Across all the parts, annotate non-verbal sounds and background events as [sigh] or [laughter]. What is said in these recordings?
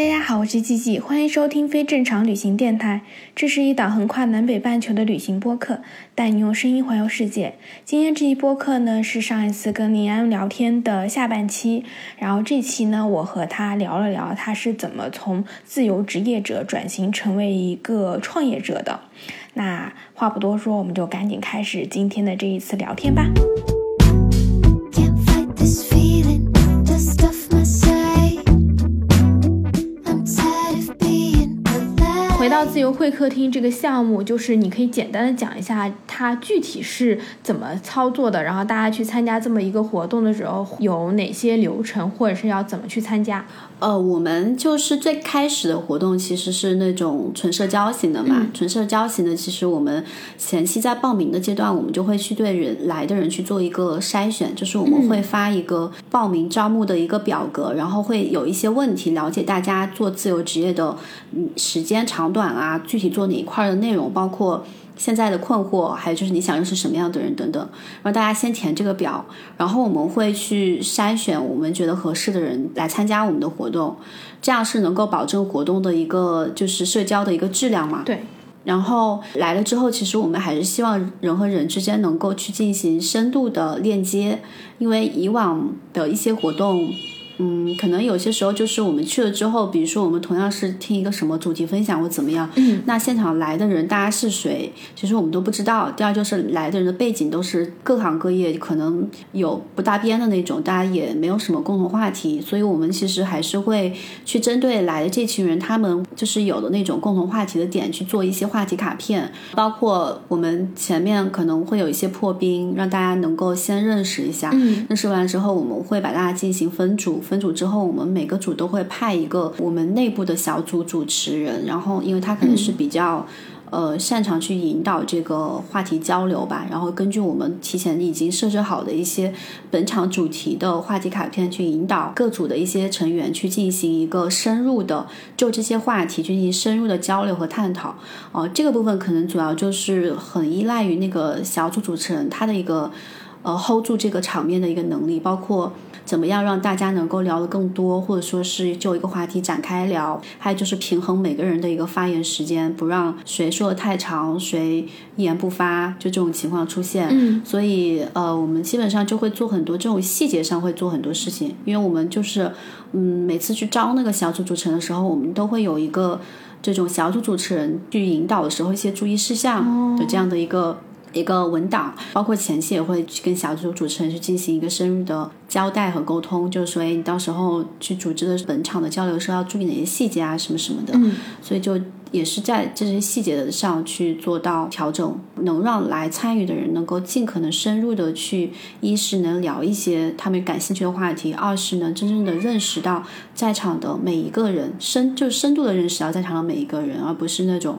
大家好，我是季季，欢迎收听非正常旅行电台。这是一档横跨南北半球的旅行播客，带你用声音环游世界。今天这一播客呢是上一次跟林安聊天的下半期，然后这期呢我和他聊了聊他是怎么从自由职业者转型成为一个创业者的。那话不多说，我们就赶紧开始今天的这一次聊天吧。Can't fight this feeling, 回到自由会客厅这个项目，就是你可以简单的讲一下它具体是怎么操作的，然后大家去参加这么一个活动的时候有哪些流程，或者是要怎么去参加。呃，我们就是最开始的活动其实是那种纯社交型的嘛，纯社交型的，其实我们前期在报名的阶段，我们就会去对人来的人去做一个筛选，就是我们会发一个报名招募的一个表格，然后会有一些问题，了解大家做自由职业的嗯时间长短啊，具体做哪一块的内容，包括。现在的困惑，还有就是你想认识什么样的人等等，让大家先填这个表，然后我们会去筛选我们觉得合适的人来参加我们的活动，这样是能够保证活动的一个就是社交的一个质量嘛。对，然后来了之后，其实我们还是希望人和人之间能够去进行深度的链接，因为以往的一些活动。嗯，可能有些时候就是我们去了之后，比如说我们同样是听一个什么主题分享或怎么样，嗯，那现场来的人大家是谁，其实我们都不知道。第二就是来的人的背景都是各行各业，可能有不搭边的那种，大家也没有什么共同话题，所以我们其实还是会去针对来的这群人，他们就是有的那种共同话题的点去做一些话题卡片，包括我们前面可能会有一些破冰，让大家能够先认识一下。嗯认识完之后，我们会把大家进行分组，分组之后，我们每个组都会派一个我们内部的小组主持人，然后因为他可能是比较。呃，擅长去引导这个话题交流吧，然后根据我们提前已经设置好的一些本场主题的话题卡片，去引导各组的一些成员去进行一个深入的就这些话题进行深入的交流和探讨。哦、这个部分可能主要就是很依赖于那个小组主持人他的一个呃 hold 住这个场面的一个能力，包括怎么样让大家能够聊得更多，或者说是就一个话题展开聊，还有就是平衡每个人的一个发言时间，不让谁说的太长，谁一言不发，就这种情况出现。嗯，所以呃，我们基本上就会做很多这种细节上会做很多事情，因为我们就是嗯，每次去招那个小组主持人的时候，我们都会有一个这种小组主持人去引导的时候一些注意事项的这样的一个。一个文档，包括前期也会去跟小组主持人去进行一个深入的交代和沟通，就是说，哎，你到时候去组织的本场的交流时候要注意哪些细节啊，什么什么的。嗯，所以就也是在这些细节上去做到调整，能让来参与的人能够尽可能深入的去，一是能聊一些他们感兴趣的话题，二是能真正的认识到在场的每一个人，深就深度的认识到在场的每一个人，而不是那种。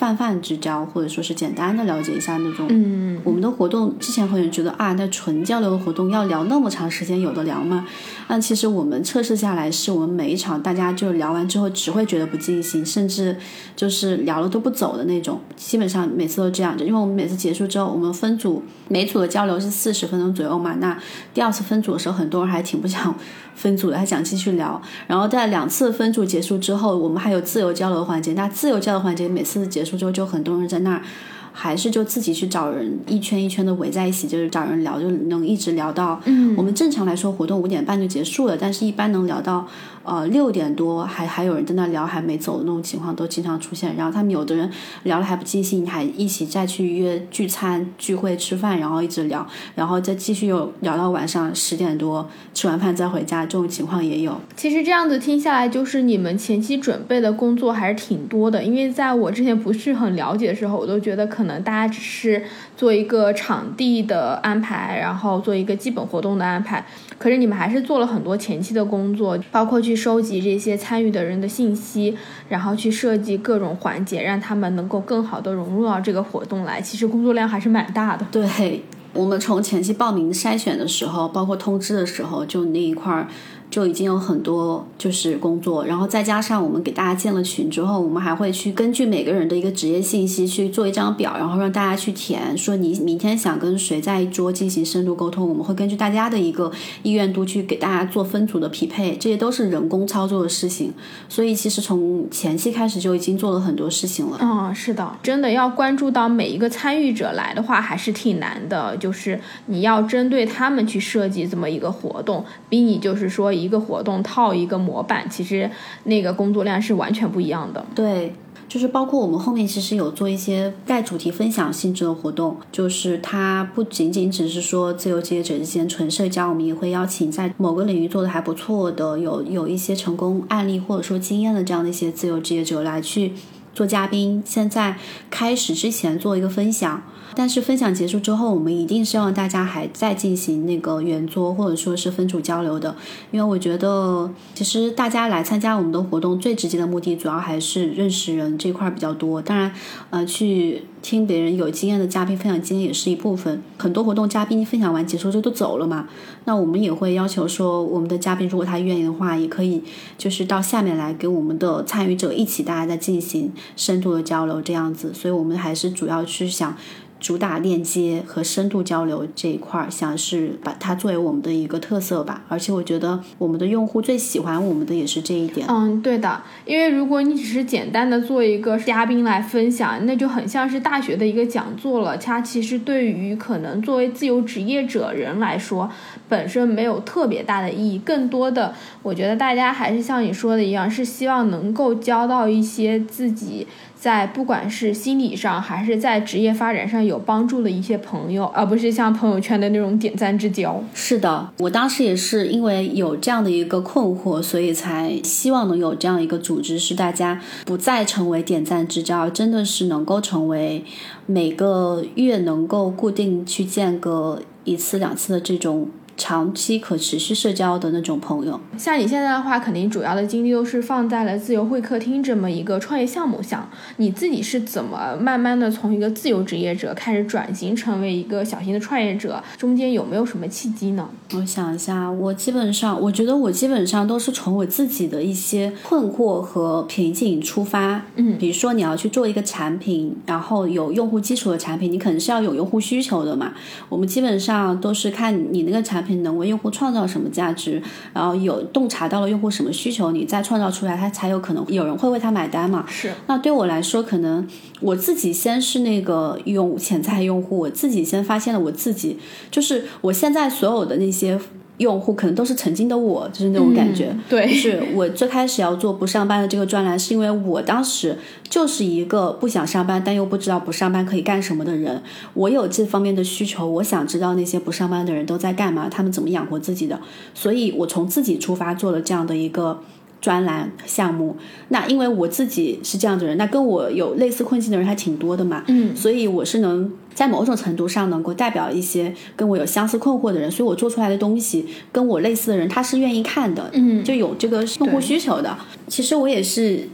泛泛之交，或者说是简单的了解一下那种。嗯，我们的活动之前会觉得啊，那纯交流的活动要聊那么长时间，有的聊吗？那其实我们测试下来，是我们每一场大家就聊完之后只会觉得不尽兴，甚至就是聊了都不走的那种。基本上每次都这样子，因为我们每次结束之后，我们分组每组的交流是四十分钟左右嘛。那第二次分组的时候，很多人还挺不想分组的，还想继续聊。然后在两次分组结束之后，我们还有自由交流环节。那自由交流环节每次结束之后，就很多人在那儿。还是就自己去找人，一圈一圈的围在一起，就是找人聊，就能一直聊到。嗯我们正常来说活动五点半就结束了，但是一般能聊到呃六点多，还还有人在那聊还没走的那种情况都经常出现。然后他们有的人聊了还不尽兴，还一起再去约聚餐、聚会、吃饭，然后一直聊，然后再继续又聊到晚上十点多，吃完饭再回家，这种情况也有。其实这样子听下来，就是你们前期准备的工作还是挺多的。因为在我之前不是很了解的时候，我都觉得可能能大家只是做一个场地的安排，然后做一个基本活动的安排。可是你们还是做了很多前期的工作，包括去收集这些参与的人的信息，然后去设计各种环节，让他们能够更好的融入到这个活动来。其实工作量还是蛮大的。对我们从前期报名筛选的时候，包括通知的时候，就那一块儿就已经有很多就是工作，然后再加上我们给大家建了群之后，我们还会去根据每个人的一个职业信息去做一张表，然后让大家去填，说你明天想跟谁在一桌进行深度沟通，我们会根据大家的一个意愿度去给大家做分组的匹配，这些都是人工操作的事情，所以其实从前期开始就已经做了很多事情了。嗯，是的，真的要关注到每一个参与者来的话，还是挺难的。就是你要针对他们去设计这么一个活动，比你就是说一个活动套一个模板，其实那个工作量是完全不一样的。对，就是包括我们后面其实有做一些带主题分享性质的活动，就是它不仅仅只是说自由职业者之间纯社交，我们也会邀请在某个领域做的还不错的，有有一些成功案例或者说经验的这样的一些自由职业者来去做嘉宾。现在开始之前做一个分享。但是分享结束之后，我们一定是让大家还在进行那个圆桌或者说是分组交流的，因为我觉得其实大家来参加我们的活动最直接的目的，主要还是认识人这块比较多。当然，呃，去听别人有经验的嘉宾分享经验也是一部分。很多活动嘉宾分享完结束之后都走了嘛，那我们也会要求说，我们的嘉宾如果他愿意的话，也可以就是到下面来给我们的参与者一起大家在进行深度的交流这样子。所以我们还是主要去想。主打链接和深度交流这一块儿，想是把它作为我们的一个特色吧。而且我觉得我们的用户最喜欢我们的也是这一点。嗯，对的，因为如果你只是简单的做一个嘉宾来分享，那就很像是大学的一个讲座了。它其实对于可能作为自由职业者人来说，本身没有特别大的意义。更多的，我觉得大家还是像你说的一样，是希望能够交到一些自己。在不管是心理上还是在职业发展上有帮助的一些朋友，而不是像朋友圈的那种点赞之交。是的，我当时也是因为有这样的一个困惑，所以才希望能有这样一个组织，是大家不再成为点赞之交，真的是能够成为每个月能够固定去见个一次两次的这种。长期可持续社交的那种朋友，像你现在的话，肯定主要的精力都是放在了自由会客厅这么一个创业项目上。你自己是怎么慢慢的从一个自由职业者开始转型成为一个小型的创业者？中间有没有什么契机呢？我想一下，我基本上，我觉得我基本上都是从我自己的一些困惑和瓶颈出发。嗯，比如说你要去做一个产品，然后有用户基础的产品，你肯定是要有用户需求的嘛。我们基本上都是看你那个产品。能为用户创造什么价值，然后有洞察到了用户什么需求，你再创造出来，他才有可能有人会为他买单嘛。是。那对我来说，可能我自己先是那个用潜在用户，我自己先发现了我自己，就是我现在所有的那些。用户可能都是曾经的我，就是那种感觉。对，就是我最开始要做不上班的这个专栏，是因为我当时就是一个不想上班，但又不知道不上班可以干什么的人。我有这方面的需求，我想知道那些不上班的人都在干嘛，他们怎么养活自己的。所以我从自己出发做了这样的一个专栏项目。那因为我自己是这样的人，那跟我有类似困境的人还挺多的嘛。嗯，所以我是能。在某种程度上，能够代表一些跟我有相似困惑的人，所以我做出来的东西跟我类似的人，他是愿意看的，嗯，就有这个用户需求的。其实我也是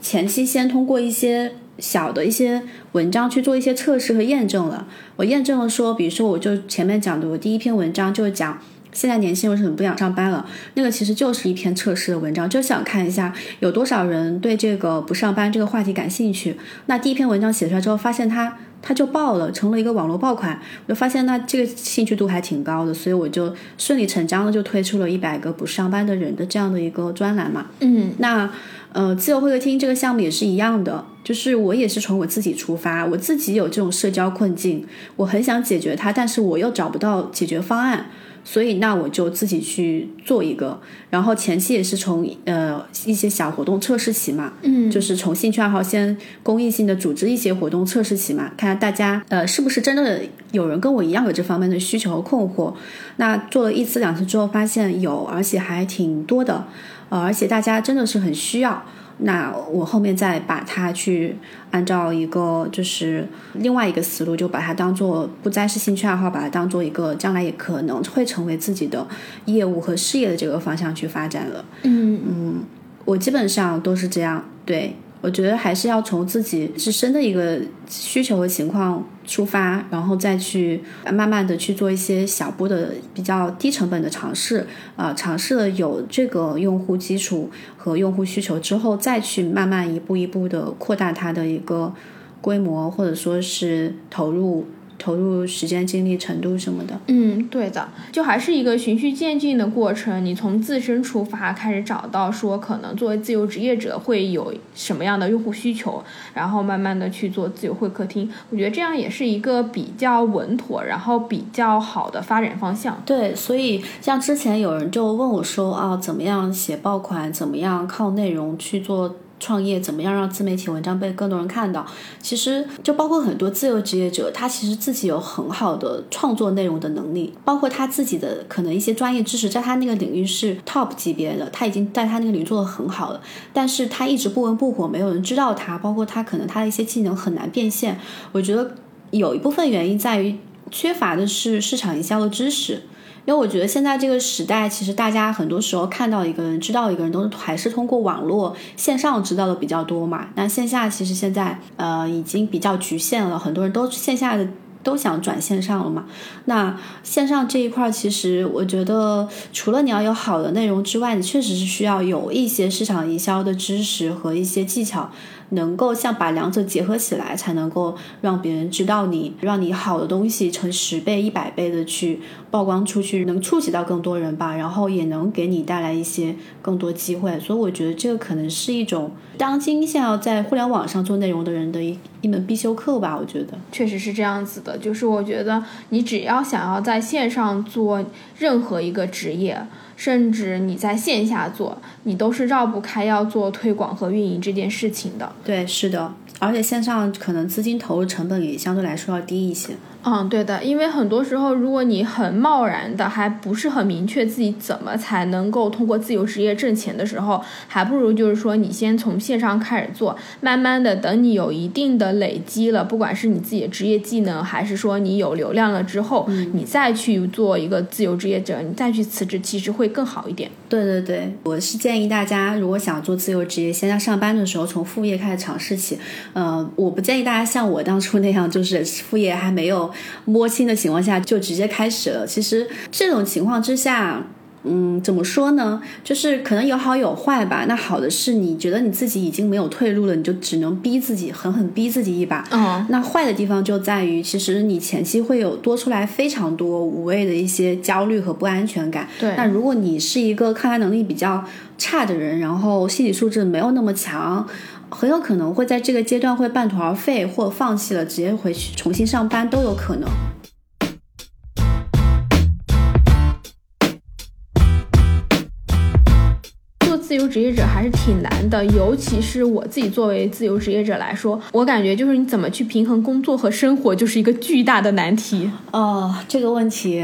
前期先通过一些小的一些文章去做一些测试和验证了。我验证了说，比如说我就前面讲的，我第一篇文章就是讲现在年轻人为什么不想上班了，那个其实就是一篇测试的文章，就想看一下有多少人对这个不上班这个话题感兴趣。那第一篇文章写出来之后，发现它。它就爆了，成了一个网络爆款。我就发现那这个兴趣度还挺高的，所以我就顺理成章的就推出了一百个不上班的人的这样的一个专栏嘛。嗯，那呃，自由会客厅这个项目也是一样的，就是我也是从我自己出发，我自己有这种社交困境，我很想解决它，但是我又找不到解决方案。所以那我就自己去做一个，然后前期也是从呃一些小活动测试起嘛，嗯，就是从兴趣爱好先公益性的组织一些活动测试起嘛，看看大家呃是不是真的有人跟我一样有这方面的需求和困惑。那做了一次两次之后，发现有，而且还挺多的，呃，而且大家真的是很需要。那我后面再把它去按照一个就是另外一个思路，就把它当做不再是兴趣爱好，把它当做一个将来也可能会成为自己的业务和事业的这个方向去发展了。嗯我基本上都是这样，对我觉得还是要从自己自身的一个需求和情况出发，然后再去慢慢的去做一些小步的比较低成本的尝试，啊、尝试了有这个用户基础和用户需求之后，再去慢慢一步一步的扩大它的一个规模，或者说是投入投入时间、精力程度什么的。嗯，对的，就还是一个循序渐进的过程。你从自身出发，开始找到说可能作为自由职业者会有什么样的用户需求，然后慢慢的去做自由会客厅。我觉得这样也是一个比较稳妥，然后比较好的发展方向。对，所以像之前有人就问我说啊，怎么样写爆款，怎么样靠内容去做创业，怎么样让自媒体文章被更多人看到？其实就包括很多自由职业者，他其实自己有很好的创作内容的能力，包括他自己的可能一些专业知识，在他那个领域是 top 级别的，他已经在他那个领域做得很好了，但是他一直不温不火，没有人知道他，包括他可能他的一些技能很难变现。我觉得有一部分原因在于缺乏的是市场营销的知识。因为我觉得现在这个时代，其实大家很多时候看到一个人、知道一个人，都是还是通过网络线上知道的比较多嘛。那线下其实现在呃已经比较局限了，很多人都线下的都想转线上了嘛。那线上这一块儿，其实我觉得除了你要有好的内容之外，你确实是需要有一些市场营销的知识和一些技巧。能够像把两者结合起来，才能够让别人知道你，让你好的东西成十倍、一百倍的去曝光出去，能触及到更多人吧，然后也能给你带来一些更多机会。所以我觉得这个可能是一种当今现在在互联网上做内容的人的一一门必修课吧。我觉得，确实是这样子的，就是我觉得你只要想要在线上做任何一个职业，甚至你在线下做，你都是绕不开要做推广和运营这件事情的。对，是的，而且线上可能资金投入成本也相对来说要低一些。嗯，对的，因为很多时候，如果你很贸然的，还不是很明确自己怎么才能够通过自由职业挣钱的时候，还不如就是说你先从线上开始做，慢慢的等你有一定的累积了，不管是你自己的职业技能，还是说你有流量了之后，你再去做一个自由职业者，你再去辞职，其实会更好一点。对对对，我是建议大家，如果想做自由职业，先在上班的时候从副业开始尝试起。呃，我不建议大家像我当初那样，就是副业还没有摸清的情况下就直接开始了。其实这种情况之下。嗯，怎么说呢？就是可能有好有坏吧。那好的是你觉得你自己已经没有退路了，你就只能逼自己，狠狠逼自己一把。嗯，那坏的地方就在于，其实你前期会有多出来非常多无谓的一些焦虑和不安全感。对那如果你是一个抗压能力比较差的人，然后心理素质没有那么强，很有可能会在这个阶段会半途而废，或放弃了，直接回去重新上班都有可能。由职业者还是挺难的，尤其是我自己作为自由职业者来说，我感觉就是你怎么去平衡工作和生活，就是一个巨大的难题。哦，这个问题，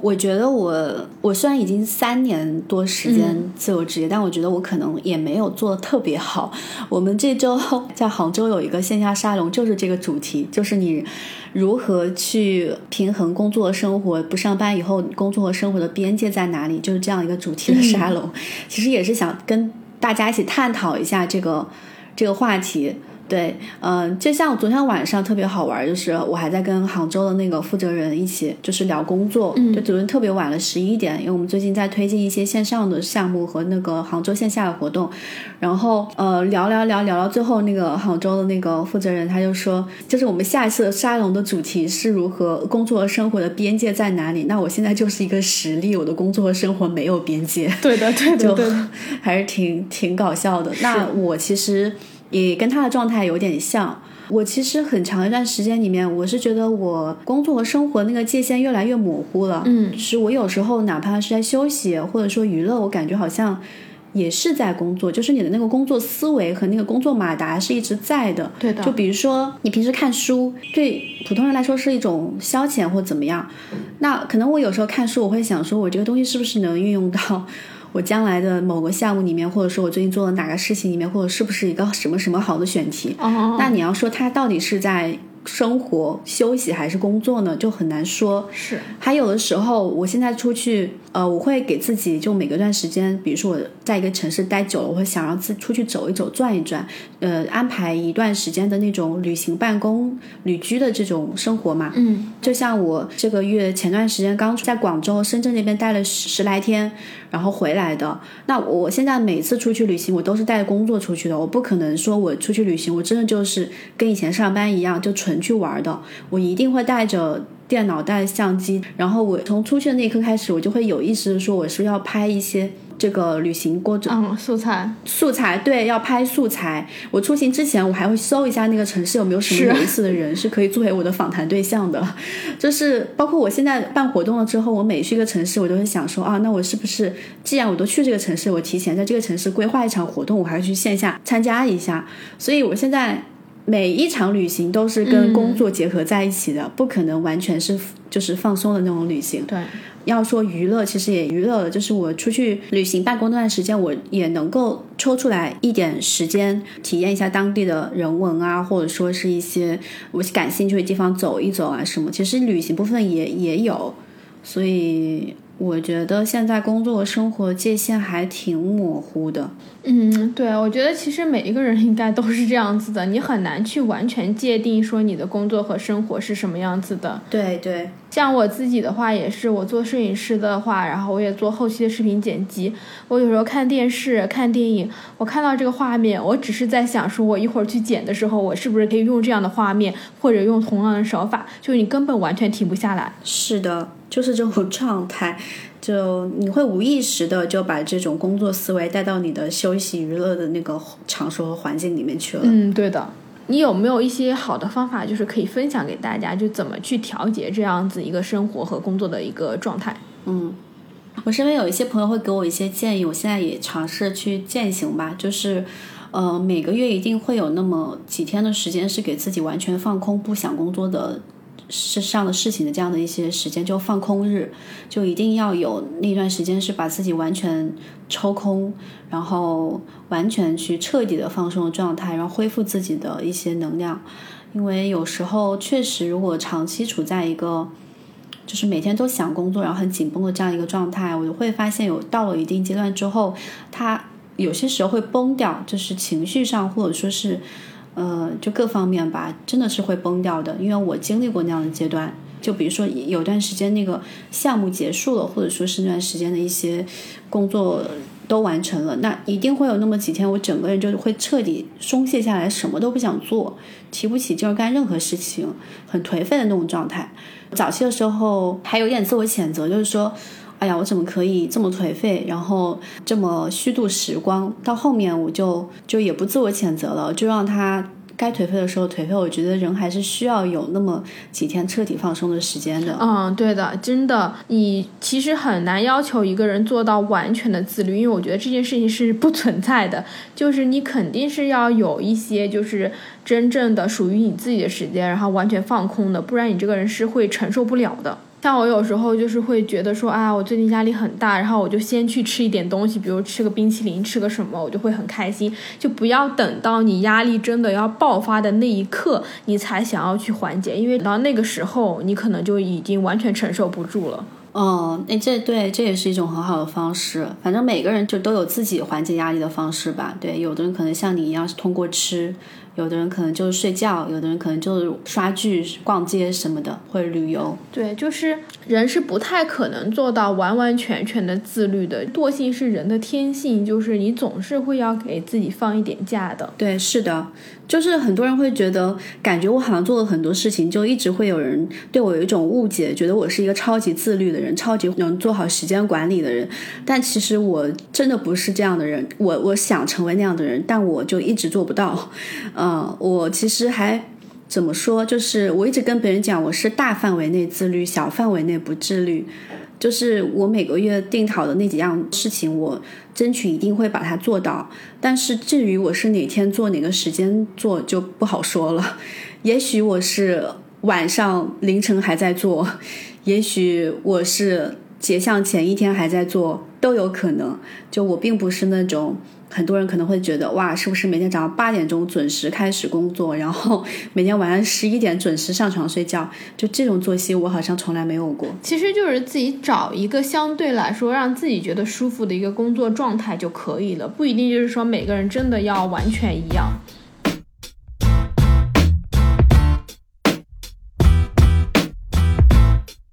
我觉得我我虽然已经三年多时间自由职业，但我觉得我可能也没有做的特别好。我们这周在杭州有一个线下沙龙，就是这个主题，就是你如何去平衡工作和生活，不上班以后工作和生活的边界在哪里，就是这样一个主题的沙龙。其实也是想跟大家一起探讨一下这个这个话题。对，嗯、就像昨天晚上特别好玩，就是我还在跟杭州的那个负责人一起就是聊工作，嗯就昨天特别晚了十一点，因为我们最近在推进一些线上的项目和那个杭州线下的活动，然后呃聊聊聊聊到最后，那个杭州的那个负责人他就说，就是我们下一次沙龙的主题是如何工作和生活的边界在哪里？那我现在就是一个实例，我的工作和生活没有边界。对的，对就的，对的。[laughs] [laughs] 还是挺挺搞笑的。那我其实也跟他的状态有点像。我其实很长一段时间里面，我是觉得我工作和生活那个界限越来越模糊了。嗯是我有时候哪怕是在休息或者说娱乐，我感觉好像也是在工作，就是你的那个工作思维和那个工作马达是一直在的。对的就比如说你平时看书，对普通人来说是一种消遣或怎么样，那可能我有时候看书，我会想说，我这个东西是不是能运用到我将来的某个项目里面，或者说我最近做的哪个事情里面，或者是不是一个什么什么好的选题。哦，那你要说他到底是在生活、休息还是工作呢，就很难说。是还有的时候，我现在出去，呃，我会给自己就每隔段时间，比如说我在一个城市待久了，我会想让自己出去走一走、转一转，呃，安排一段时间的那种旅行、办公、旅居的这种生活嘛。嗯，就像我这个月前段时间刚在广州、深圳那边待了十十来天，然后回来的。那我现在每次出去旅行，我都是带工作出去的，我不可能说我出去旅行，我真的就是跟以前上班一样，就纯去玩的。我一定会带着电脑、带相机，然后我从出去的那一刻开始，我就会有意识的说，我是要拍一些这个旅行过程嗯，素材素材，对，要拍素材。我出行之前，我还会搜一下那个城市有没有什么是有意思的人是可以作为我的访谈对象的。[laughs] 就是包括我现在办活动了之后，我每去一个城市，我都会想说啊，那我是不是既然我都去这个城市，我提前在这个城市规划一场活动，我还要去线下参加一下。所以我现在。每一场旅行都是跟工作结合在一起的，不可能完全是就是放松的那种旅行。对，要说娱乐，其实也娱乐了，就是我出去旅行办公那段时间，我也能够抽出来一点时间，体验一下当地的人文啊，或者说是一些我感兴趣的地方走一走啊什么。其实旅行部分也也有，所以我觉得现在工作和生活界限还挺模糊的。嗯，对，我觉得其实每一个人应该都是这样子的，你很难去完全界定说你的工作和生活是什么样子的。对对，像我自己的话，也是我做摄影师的话，然后我也做后期的视频剪辑。我有时候看电视、看电影，我看到这个画面，我只是在想说，我一会儿去剪的时候，我是不是可以用这样的画面，或者用同样的手法，就是你根本完全停不下来。是的，就是这种 [laughs] 状态。就你会无意识的就把这种工作思维带到你的休息娱乐的那个场所和环境里面去了。嗯，对的。你有没有一些好的方法，就是可以分享给大家，就怎么去调节这样子一个生活和工作的一个状态？嗯，我身边有一些朋友会给我一些建议，我现在也尝试去践行吧。就是，呃，每个月一定会有那么几天的时间是给自己完全放空、不想工作的事上的事情的这样的一些时间，就放空日，就一定要有那段时间是把自己完全抽空，然后完全去彻底的放松的状态，然后恢复自己的一些能量。因为有时候确实，如果长期处在一个就是每天都想工作，然后很紧绷的这样一个状态，我就会发现有到了一定阶段之后，他有些时候会崩掉，就是情绪上或者说是呃就各方面吧，真的是会崩掉的。因为我经历过那样的阶段，就比如说有段时间那个项目结束了，或者说是那段时间的一些工作。都完成了，那一定会有那么几天，我整个人就会彻底松懈下来，什么都不想做，提不起劲儿干任何事情，很颓废的那种状态。早期的时候还有点自我谴责，就是说，哎呀，我怎么可以这么颓废，然后这么虚度时光？到后面我就就也不自我谴责了，就让他。该颓废的时候颓废，我觉得人还是需要有那么几天彻底放松的时间的。嗯，对的，真的，你其实很难要求一个人做到完全的自律，因为我觉得这件事情是不存在的。就是你肯定是要有一些，就是真正的属于你自己的时间，然后完全放空的，不然你这个人是会承受不了的。像我有时候就是会觉得说，啊，我最近压力很大，然后我就先去吃一点东西，比如吃个冰淇淋，吃个什么，我就会很开心。就不要等到你压力真的要爆发的那一刻，你才想要去缓解，因为等到那个时候，你可能就已经完全承受不住了。哦，那这对这也是一种很好的方式。反正每个人就都有自己缓解压力的方式吧。对，有的人可能像你一样是通过吃，有的人可能就是睡觉，有的人可能就是刷剧、逛街什么的，或者旅游。对，就是人是不太可能做到完完全全的自律的，惰性是人的天性，就是你总是会要给自己放一点假的。对，是的，就是很多人会觉得，感觉我好像做了很多事情，就一直会有人对我有一种误解，觉得我是一个超级自律的人，超级能做好时间管理的人。但其实我真的不是这样的人，我我想成为那样的人，但我就一直做不到。嗯，我其实还。怎么说？就是我一直跟别人讲，我是大范围内自律，小范围内不自律。就是我每个月定好的那几样事情，我争取一定会把它做到。但是至于我是哪天做、哪个时间做，就不好说了。[laughs] 也许我是晚上凌晨还在做，也许我是结项前一天还在做，都都有可能。就我并不是那种很多人可能会觉得哇，是不是每天早上八点钟准时开始工作，然后 [laughs] 每天晚上十一点准时上床睡觉？就这种作息，我好像从来没有过。其实就是自己找一个相对来说让自己觉得舒服的一个工作状态就可以了，不一定就是说每个人真的要完全一样。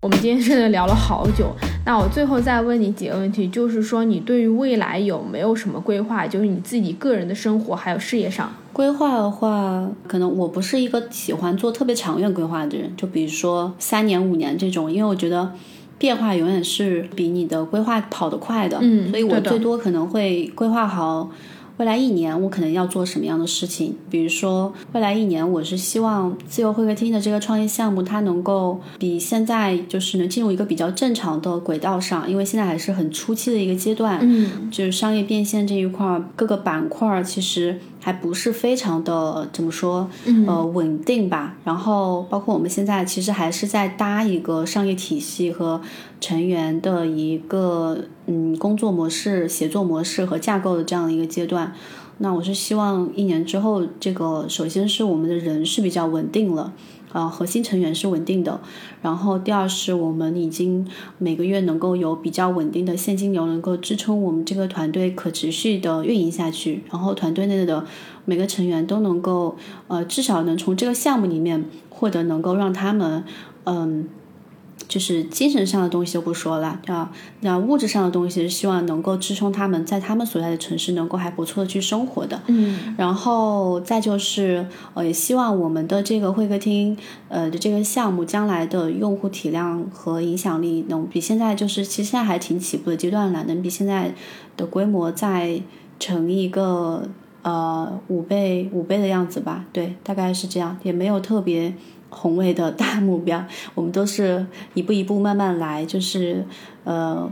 我们今天真的聊了好久，那我最后再问你几个问题，就是说你对于未来有没有什么规划？就是你自己个人的生活还有事业上。规划的话，可能我不是一个喜欢做特别长远规划的人，就比如说三年、五年这种，因为我觉得变化永远是比你的规划跑得快的。嗯所以我最多可能会规划好未来一年我可能要做什么样的事情。比如说未来一年，我是希望自由会客厅的这个创业项目，它能够比现在就是能进入一个比较正常的轨道上，因为现在还是很初期的一个阶段。嗯就是商业变现这一块儿，各个板块儿其实还不是非常的怎么说，呃，稳定吧。然后包括我们现在其实还是在搭一个商业体系和成员的一个嗯工作模式、协作模式和架构的这样的一个阶段。那我是希望一年之后，这个首先是我们的人是比较稳定了。啊，核心成员是稳定的，然后第二是我们已经每个月能够有比较稳定的现金流，能够支撑我们这个团队可持续的运营下去。然后团队内的每个成员都能够，呃，至少能从这个项目里面获得能够让他们，嗯。就是精神上的东西就不说了，啊，那物质上的东西是，希望能够支撑他们在他们所在的城市能够还不错的去生活的。嗯然后再就是，呃，也希望我们的这个会客厅，呃的这个项目将来的用户体量和影响力能比现在就是，其实现在还挺起步的阶段了，能比现在的规模再成一个呃五倍五倍的样子吧，对，大概是这样，也没有特别宏伟的大目标，我们都是一步一步慢慢来，就是呃，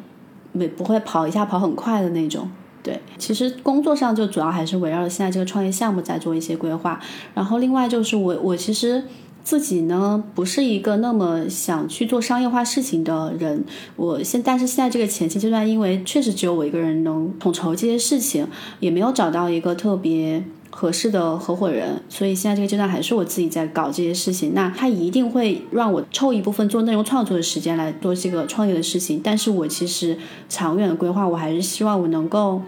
没不会跑一下跑很快的那种。对，其实工作上就主要还是围绕着现在这个创业项目在做一些规划，然后另外就是我我其实自己呢不是一个那么想去做商业化事情的人，我现但是现在这个前期阶段，因为确实只有我一个人能统筹这些事情，也没有找到一个特别。合适的合伙人，所以现在这个阶段还是我自己在搞这些事情。那他一定会让我抽一部分做内容创作的时间来做这个创业的事情，但是我其实长远的规划，我还是希望我能够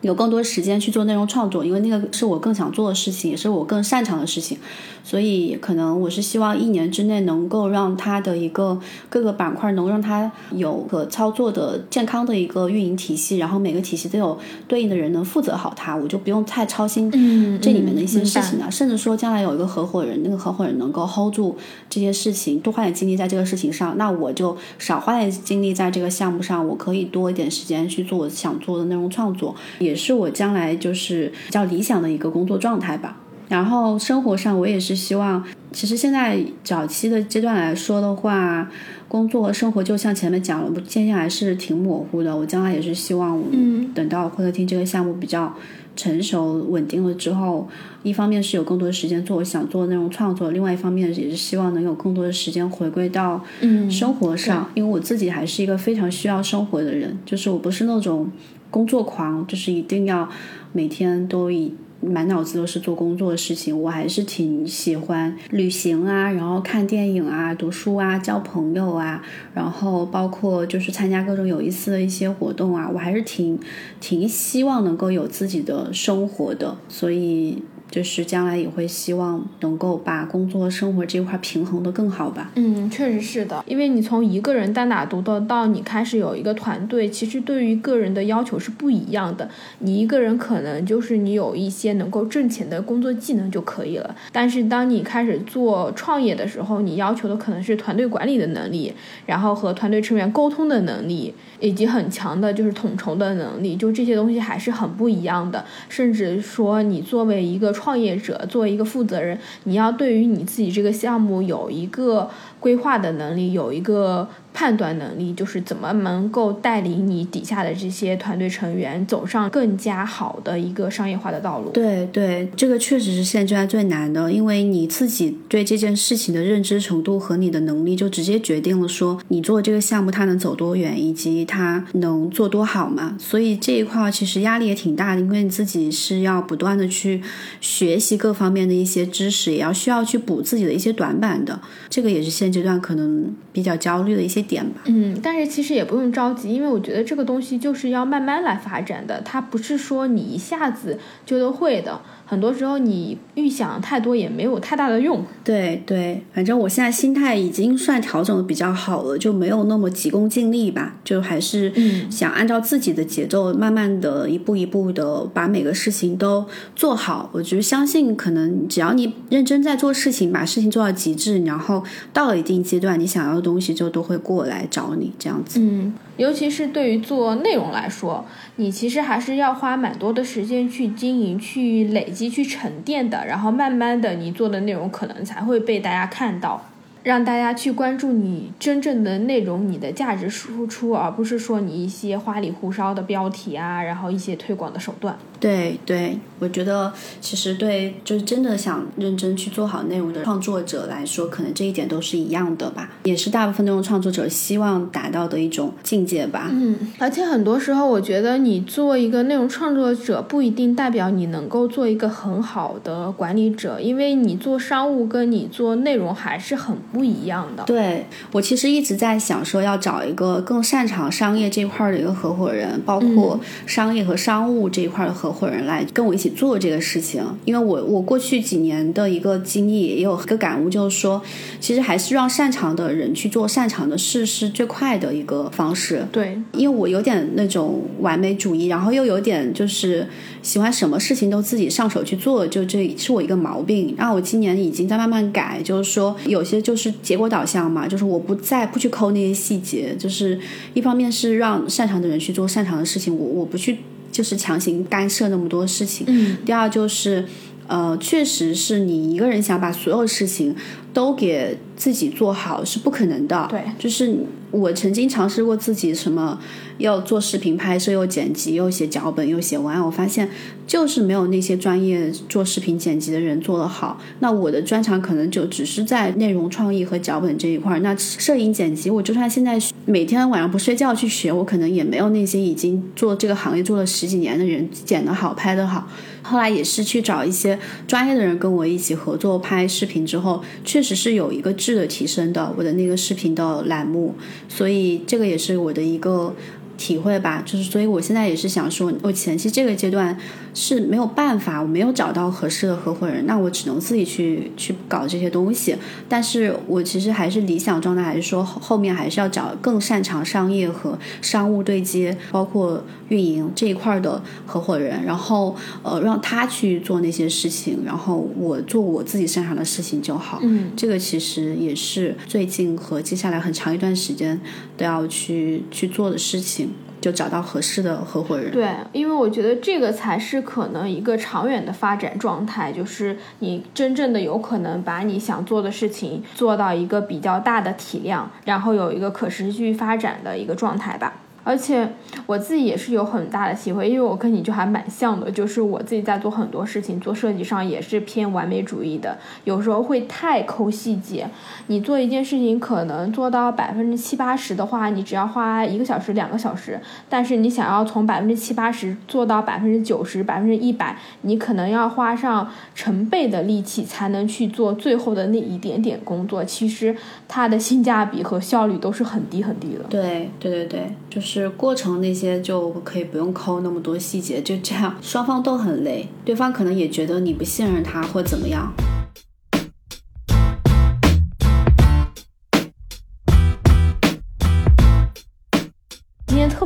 有更多时间去做内容创作，因为那个是我更想做的事情，也是我更擅长的事情。所以可能我是希望一年之内能够让它的一个各个板块能让它有可操作的健康的一个运营体系，然后每个体系都有对应的人能负责好它，我就不用太操心嗯这里面的一些嗯事情了。甚至说将来有一个合伙人，那个合伙人能够 hold 住这些事情，多花点精力在这个事情上，那我就少花点精力在这个项目上，我可以多一点时间去做我想做的内容创作，也是我将来就是比较理想的一个工作状态吧。然后生活上，我也是希望，其实现在早期的阶段来说的话，工作和生活就像前面讲了，界限还是挺模糊的。我将来也是希望，嗯，等到会客厅这个项目比较成熟稳定了之后，一方面是有更多的时间做我想做的内容创作，另外一方面也是希望能有更多的时间回归到嗯生活上，因为我自己还是一个非常需要生活的人，就是我不是那种工作狂，就是一定要每天都以。满脑子都是做工作的事情，我还是挺喜欢旅行啊，然后看电影啊、读书啊、交朋友啊，然后包括就是参加各种有意思的一些活动啊，我还是挺挺希望能够有自己的生活的，所以就是将来也会希望能够把工作生活这块平衡的更好吧。嗯，确实是的，因为你从一个人单打独斗到你开始有一个团队，其实对于个人的要求是不一样的。你一个人可能就是你有一些能够挣钱的工作技能就可以了，但是当你开始做创业的时候，你要求的可能是团队管理的能力，然后和团队成员沟通的能力，以及很强的就是统筹的能力，就这些东西还是很不一样的。甚至说，你作为一个创业者，作为一个负责人，你要对于你自己这个项目有一个规划的能力，有一个判断能力，就是怎么能够带领你底下的这些团队成员走上更加好的一个商业化的道路。对对，这个确实是现阶段最难的，因为你自己对这件事情的认知程度和你的能力，就直接决定了说你做这个项目它能走多远，以及它能做多好嘛。所以这一块其实压力也挺大的，因为你自己是要不断的去学习各方面的一些知识，也要需要去补自己的一些短板的。这个也是现阶段可能比较焦虑的一些点吧。嗯，但是其实也不用着急，因为我觉得这个东西就是要慢慢来发展的，它不是说你一下子就都会的。很多时候你预想太多也没有太大的用。对对，反正我现在心态已经算调整的比较好了，就没有那么急功近利吧，就还是想按照自己的节奏，慢慢的一步一步的把每个事情都做好。我觉得相信，可能只要你认真在做事情，把事情做到极致，然后到了一定阶段，你想要的东西就都会过来找你，这样子。嗯，尤其是对于做内容来说，你其实还是要花蛮多的时间去经营、去累积、去沉淀的，然后慢慢的，你做的内容可能才会被大家看到，让大家去关注你真正的内容、你的价值输出，而不是说你一些花里胡哨的标题啊，然后一些推广的手段。对对，我觉得其实对，就是真的想认真去做好内容的创作者来说，可能这一点都是一样的吧，也是大部分内容创作者希望达到的一种境界吧。嗯，而且很多时候，我觉得你做一个内容创作者，不一定代表你能够做一个很好的管理者，因为你做商务跟你做内容还是很不一样的。对我其实一直在想说，要找一个更擅长商业这块儿的一个合伙人，包括商业和商务这一块儿的合伙人来跟我一起做这个事情。因为我我过去几年的一个经历也有一个感悟，就是说，其实还是让擅长的人去做擅长的事是最快的一个方式。对，因为我有点那种完美主义，然后又有点就是喜欢什么事情都自己上手去做，就这是我一个毛病。然后我今年已经在慢慢改，就是说有些就是结果导向嘛，就是我不再不去抠那些细节，就是一方面是让擅长的人去做擅长的事情，我我不去就是强行干涉那么多事情。嗯，第二就是，呃，确实是你一个人想把所有事情都给自己做好是不可能的。对就是我曾经尝试过自己什么要做视频拍摄，又剪辑，又写脚本，又写文案，我发现就是没有那些专业做视频剪辑的人做得好。那我的专长可能就只是在内容创意和脚本这一块儿。那摄影剪辑，我就算现在每天晚上不睡觉去学，我可能也没有那些已经做这个行业做了十几年的人剪得好、拍得好。后来也是去找一些专业的人跟我一起合作拍视频之后，确实是有一个质的提升的，我的那个视频的栏目，所以这个也是我的一个体会吧。就是所以我现在也是想说，我前期这个阶段是没有办法，我没有找到合适的合伙人，那我只能自己去去搞这些东西。但是我其实还是理想状态，还是说后面还是要找更擅长商业和商务对接，包括运营这一块儿的合伙人，然后呃让他去做那些事情，然后我做我自己擅长的事情就好。嗯，这个其实也是最近和接下来很长一段时间都要去去做的事情，就找到合适的合伙人。对，因为我觉得这个才是可能一个长远的发展状态，就是你真正的有可能把你想做的事情做到一个比较大的体量，然后有一个可持续发展的一个状态吧。而且我自己也是有很大的体会，因为我跟你就还蛮像的，就是我自己在做很多事情，做设计上也是偏完美主义的，有时候会太抠细节。你做一件事情可能做到百分之七八十的话，你只要花一个小时、两个小时，但是你想要从百分之七八十做到百分之九十、百分之一百，你可能要花上成倍的力气才能去做最后的那一点点工作。其实它的性价比和效率都是很低很低的。对对对对，就是是过程那些就可以不用抠那么多细节，就这样，双方都很累，对方可能也觉得你不信任他或怎么样。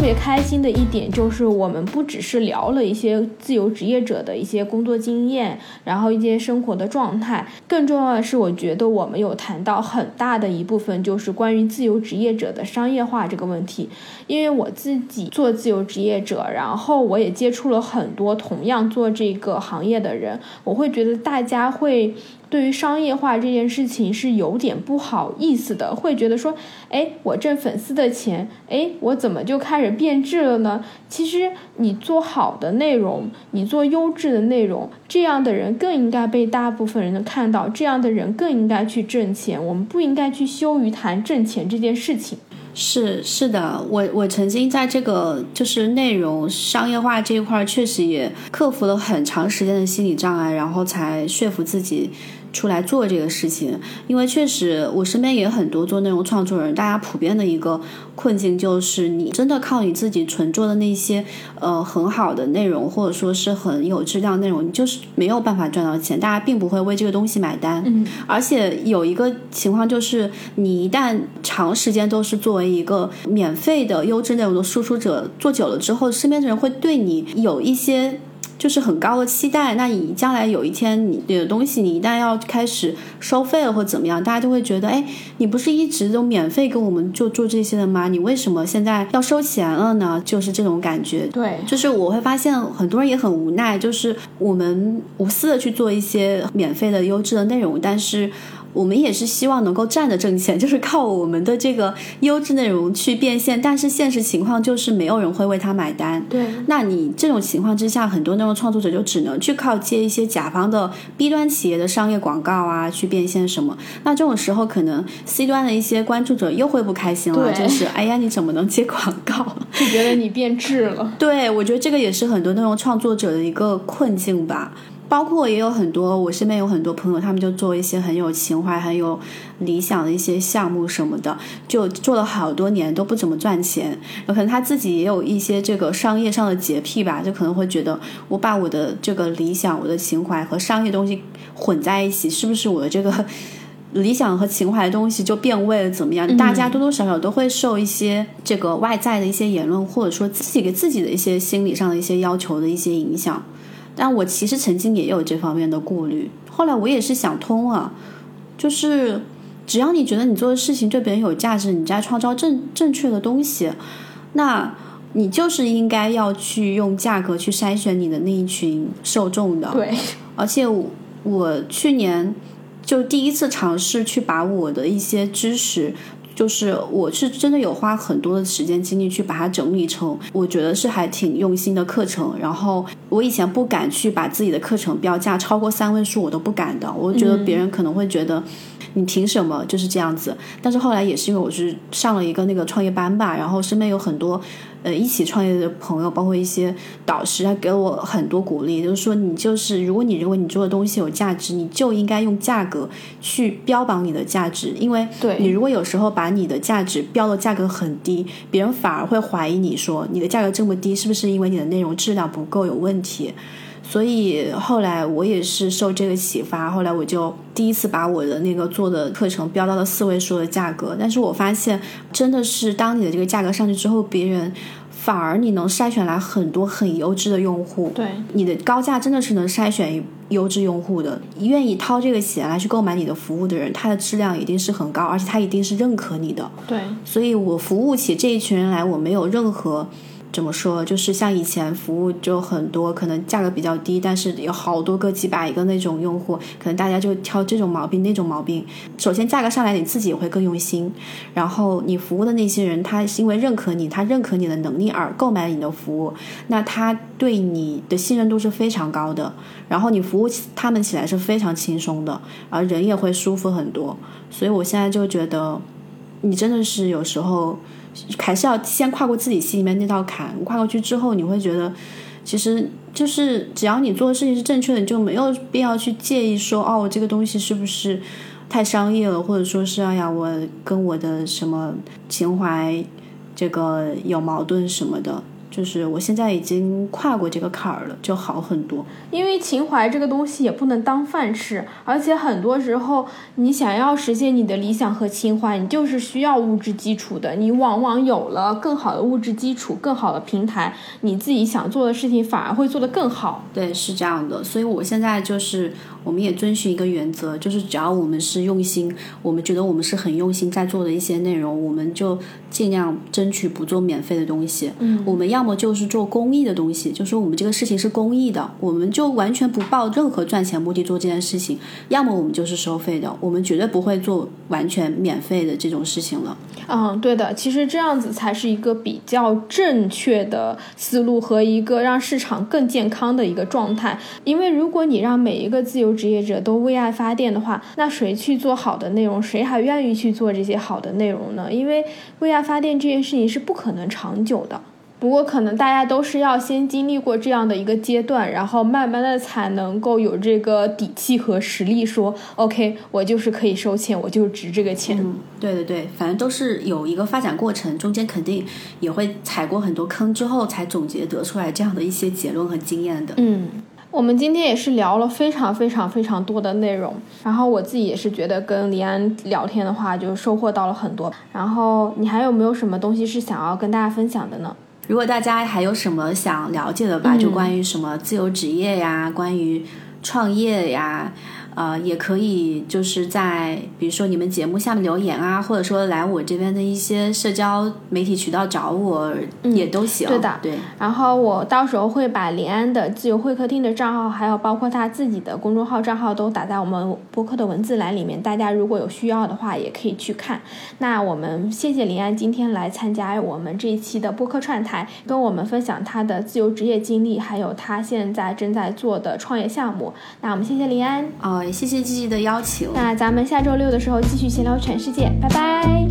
别开心的一点就是，我们不只是聊了一些自由职业者的一些工作经验，然后一些生活的状态，更重要的是，我觉得我们有谈到很大的一部分，就是关于自由职业者的商业化这个问题。因为我自己做自由职业者，然后我也接触了很多同样做这个行业的人，我会觉得大家会。对于商业化这件事情是有点不好意思的，会觉得说，哎，我挣粉丝的钱，哎，我怎么就开始变质了呢？其实你做好的内容，你做优质的内容，这样的人更应该被大部分人的看到，这样的人更应该去挣钱。我们不应该去羞于谈挣钱这件事情。是是的，我我曾经在这个就是内容商业化这一块，确实也克服了很长时间的心理障碍，然后才说服自己出来做这个事情。因为确实我身边也有很多做内容创作人，大家普遍的一个困境就是，你真的靠你自己纯做的那些呃很好的内容，或者说是很有质量的内容，你就是没有办法赚到钱，大家并不会为这个东西买单。嗯，而且有一个情况就是，你一旦长时间都是作为一个免费的优质内容的输出者，做久了之后，身边的人会对你有一些。就是很高的期待，那你将来有一天你的东西，你一旦要开始收费了或怎么样，大家就会觉得，哎，你不是一直都免费给我们就做这些的吗？你为什么现在要收钱了呢？就是这种感觉。对，就是我会发现很多人也很无奈，就是我们无私的去做一些免费的优质的内容，但是我们也是希望能够站着挣钱，[laughs] 就是靠我们的这个优质内容去变现，但是现实情况就是没有人会为他买单。对，那你这种情况之下，很多内容创作者就只能去靠接一些甲方的 B 端企业的商业广告啊，去变现什么。那这种时候，可能 C 端的一些关注者又会不开心了，就是哎呀，你怎么能接广告？就觉得你变质了。[laughs] 对，我觉得这个也是很多内容创作者的一个困境吧。包括也有很多，我身边有很多朋友，他们就做一些很有情怀、很有理想的一些项目什么的，就做了好多年都不怎么赚钱。有可能他自己也有一些这个商业上的洁癖吧，就可能会觉得我把我的这个理想、我的情怀和商业东西混在一起，是不是我的这个 [laughs] 理想和情怀的东西就变味了？怎么样？大家多多少少都会受一些这个外在的一些言论，或者说自己给自己的一些心理上的一些要求的一些影响。但我其实曾经也有这方面的顾虑，后来我也是想通了，就是只要你觉得你做的事情对别人有价值，你在创造正正确的东西，那你就是应该要去用价格去筛选你的那一群受众的。对，而且我我去年就第一次尝试去把我的一些知识。就是我是真的有花很多的时间精力去把它整理成，我觉得是还挺用心的课程。然后我以前不敢去把自己的课程标价超过三位数，我都不敢的。我觉得别人可能会觉得你凭什么就是这样子。但是后来也是因为我是上了一个那个创业班吧，然后身边有很多呃一起创业的朋友，包括一些导师，他给我很多鼓励，就是说你就是如果你认为你做的东西有价值，你就应该用价格去标榜你的价值，因为对你如果有时候把你的价值标的价格很低，别人反而会怀疑你说你的价格这么低，是不是因为你的内容质量不够有问题？所以后来我也是受这个启发，后来我就第一次把我的那个做的课程标到了四位数的价格。但是我发现，真的是当你的这个价格上去之后，别人反而你能筛选来很多很优质的用户。对，你的高价真的是能筛选优质用户的，愿意掏这个钱来去购买你的服务的人，他的质量一定是很高，而且他一定是认可你的。对，所以我服务起这一群人来，我没有任何怎么说，就是像以前服务就很多，可能价格比较低，但是有好多个几百个那种用户，可能大家就挑这种毛病那种毛病。首先价格上来，你自己也会更用心，然后你服务的那些人，他是因为认可你，他认可你的能力而购买你的服务，那他对你的信任度是非常高的，然后你服务他们起来是非常轻松的，而人也会舒服很多。所以我现在就觉得，你真的是有时候。还是要先跨过自己心里面那道坎，跨过去之后，你会觉得，其实就是只要你做的事情是正确的，你就没有必要去介意说，哦，这个东西是不是太商业了，或者说是哎呀，我跟我的什么情怀这个有矛盾什么的。就是我现在已经跨过这个坎儿了，就好很多。因为情怀这个东西也不能当饭吃，而且很多时候你想要实现你的理想和情怀，你就是需要物质基础的。你往往有了更好的物质基础、更好的平台，你自己想做的事情反而会做得更好。对，是这样的。所以我现在就是，我们也遵循一个原则，就是只要我们是用心，我们觉得我们是很用心在做的一些内容，我们就尽量争取不做免费的东西。嗯我们要么就是做公益的东西，就说我们这个事情是公益的，我们就完全不抱任何赚钱目的做这件事情；要么我们就是收费的，我们绝对不会做完全免费的这种事情了。嗯，对的，其实这样子才是一个比较正确的思路和一个让市场更健康的一个状态。因为如果你让每一个自由职业者都为爱发电的话，那谁去做好的内容，谁还愿意去做这些好的内容呢？因为为爱发电这件事情是不可能长久的。不过，可能大家都是要先经历过这样的一个阶段，然后慢慢的才能够有这个底气和实力说，OK，我就是可以收钱，我就值这个钱。嗯，对对对，反正都是有一个发展过程，中间肯定也会踩过很多坑之后，才总结得出来这样的一些结论和经验的。嗯，我们今天也是聊了非常非常非常多的内容，然后我自己也是觉得跟李安聊天的话，就收获到了很多。然后你还有没有什么东西是想要跟大家分享的呢？如果大家还有什么想了解的吧，就关于什么自由职业呀，关于创业呀，呃，也可以就是在比如说你们节目下面留言啊，或者说来我这边的一些社交媒体渠道找我、也都行。嗯对的对，然后我到时候会把林安的自由会客厅的账号，还有包括他自己的公众号账号都打在我们播客的文字栏里面，大家如果有需要的话，也可以去看。那我们谢谢林安今天来参加我们这一期的播客串台，跟我们分享他的自由职业经历，还有他现在正在做的创业项目。那我们谢谢林安，哦、谢谢季季的邀请，那咱们下周六的时候继续闲聊全世界，拜拜。